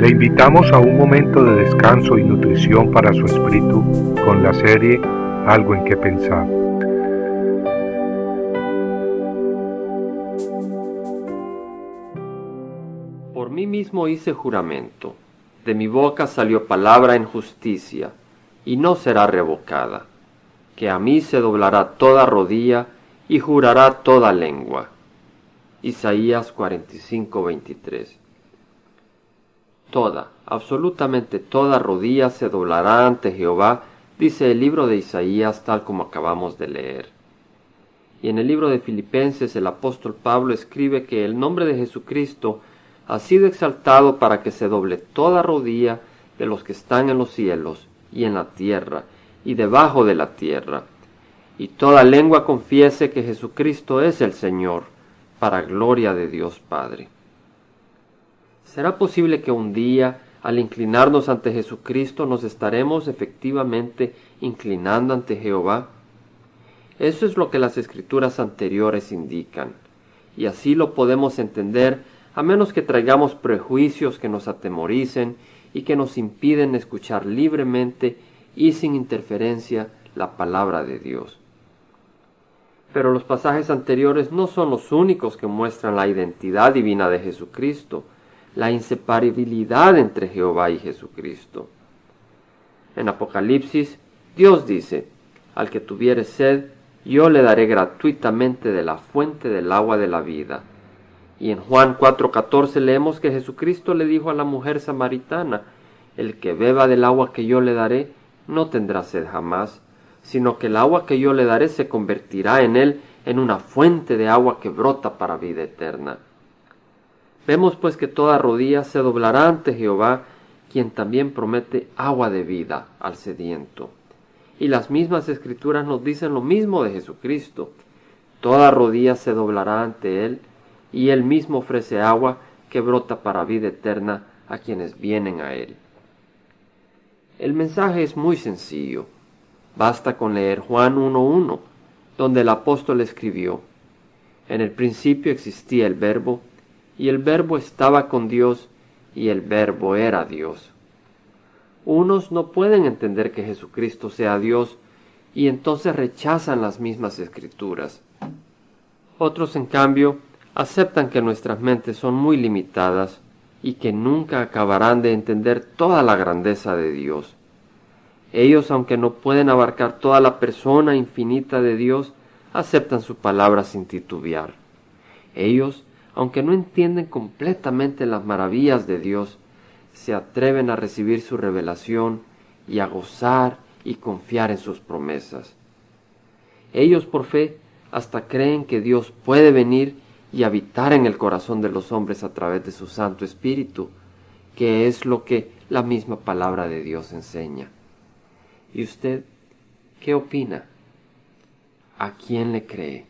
Le invitamos a un momento de descanso y nutrición para su espíritu con la serie Algo en que pensar. Por mí mismo hice juramento, de mi boca salió palabra en justicia, y no será revocada, que a mí se doblará toda rodilla y jurará toda lengua. Isaías 45, 23 toda, absolutamente toda rodilla se doblará ante Jehová, dice el libro de Isaías tal como acabamos de leer. Y en el libro de Filipenses el apóstol Pablo escribe que el nombre de Jesucristo ha sido exaltado para que se doble toda rodilla de los que están en los cielos y en la tierra y debajo de la tierra, y toda lengua confiese que Jesucristo es el Señor, para gloria de Dios Padre. ¿Será posible que un día, al inclinarnos ante Jesucristo, nos estaremos efectivamente inclinando ante Jehová? Eso es lo que las escrituras anteriores indican, y así lo podemos entender a menos que traigamos prejuicios que nos atemoricen y que nos impiden escuchar libremente y sin interferencia la palabra de Dios. Pero los pasajes anteriores no son los únicos que muestran la identidad divina de Jesucristo, la inseparabilidad entre Jehová y Jesucristo. En Apocalipsis, Dios dice, al que tuviere sed, yo le daré gratuitamente de la fuente del agua de la vida. Y en Juan 4:14 leemos que Jesucristo le dijo a la mujer samaritana, el que beba del agua que yo le daré, no tendrá sed jamás, sino que el agua que yo le daré se convertirá en él en una fuente de agua que brota para vida eterna. Vemos pues que toda rodilla se doblará ante Jehová, quien también promete agua de vida al sediento. Y las mismas escrituras nos dicen lo mismo de Jesucristo. Toda rodilla se doblará ante Él, y Él mismo ofrece agua que brota para vida eterna a quienes vienen a Él. El mensaje es muy sencillo. Basta con leer Juan 1.1, donde el apóstol escribió, En el principio existía el verbo, y el verbo estaba con Dios, y el verbo era Dios. Unos no pueden entender que Jesucristo sea Dios, y entonces rechazan las mismas escrituras. Otros, en cambio, aceptan que nuestras mentes son muy limitadas y que nunca acabarán de entender toda la grandeza de Dios. Ellos, aunque no pueden abarcar toda la persona infinita de Dios, aceptan su palabra sin titubear. Ellos aunque no entienden completamente las maravillas de Dios, se atreven a recibir su revelación y a gozar y confiar en sus promesas. Ellos por fe hasta creen que Dios puede venir y habitar en el corazón de los hombres a través de su Santo Espíritu, que es lo que la misma palabra de Dios enseña. ¿Y usted qué opina? ¿A quién le cree?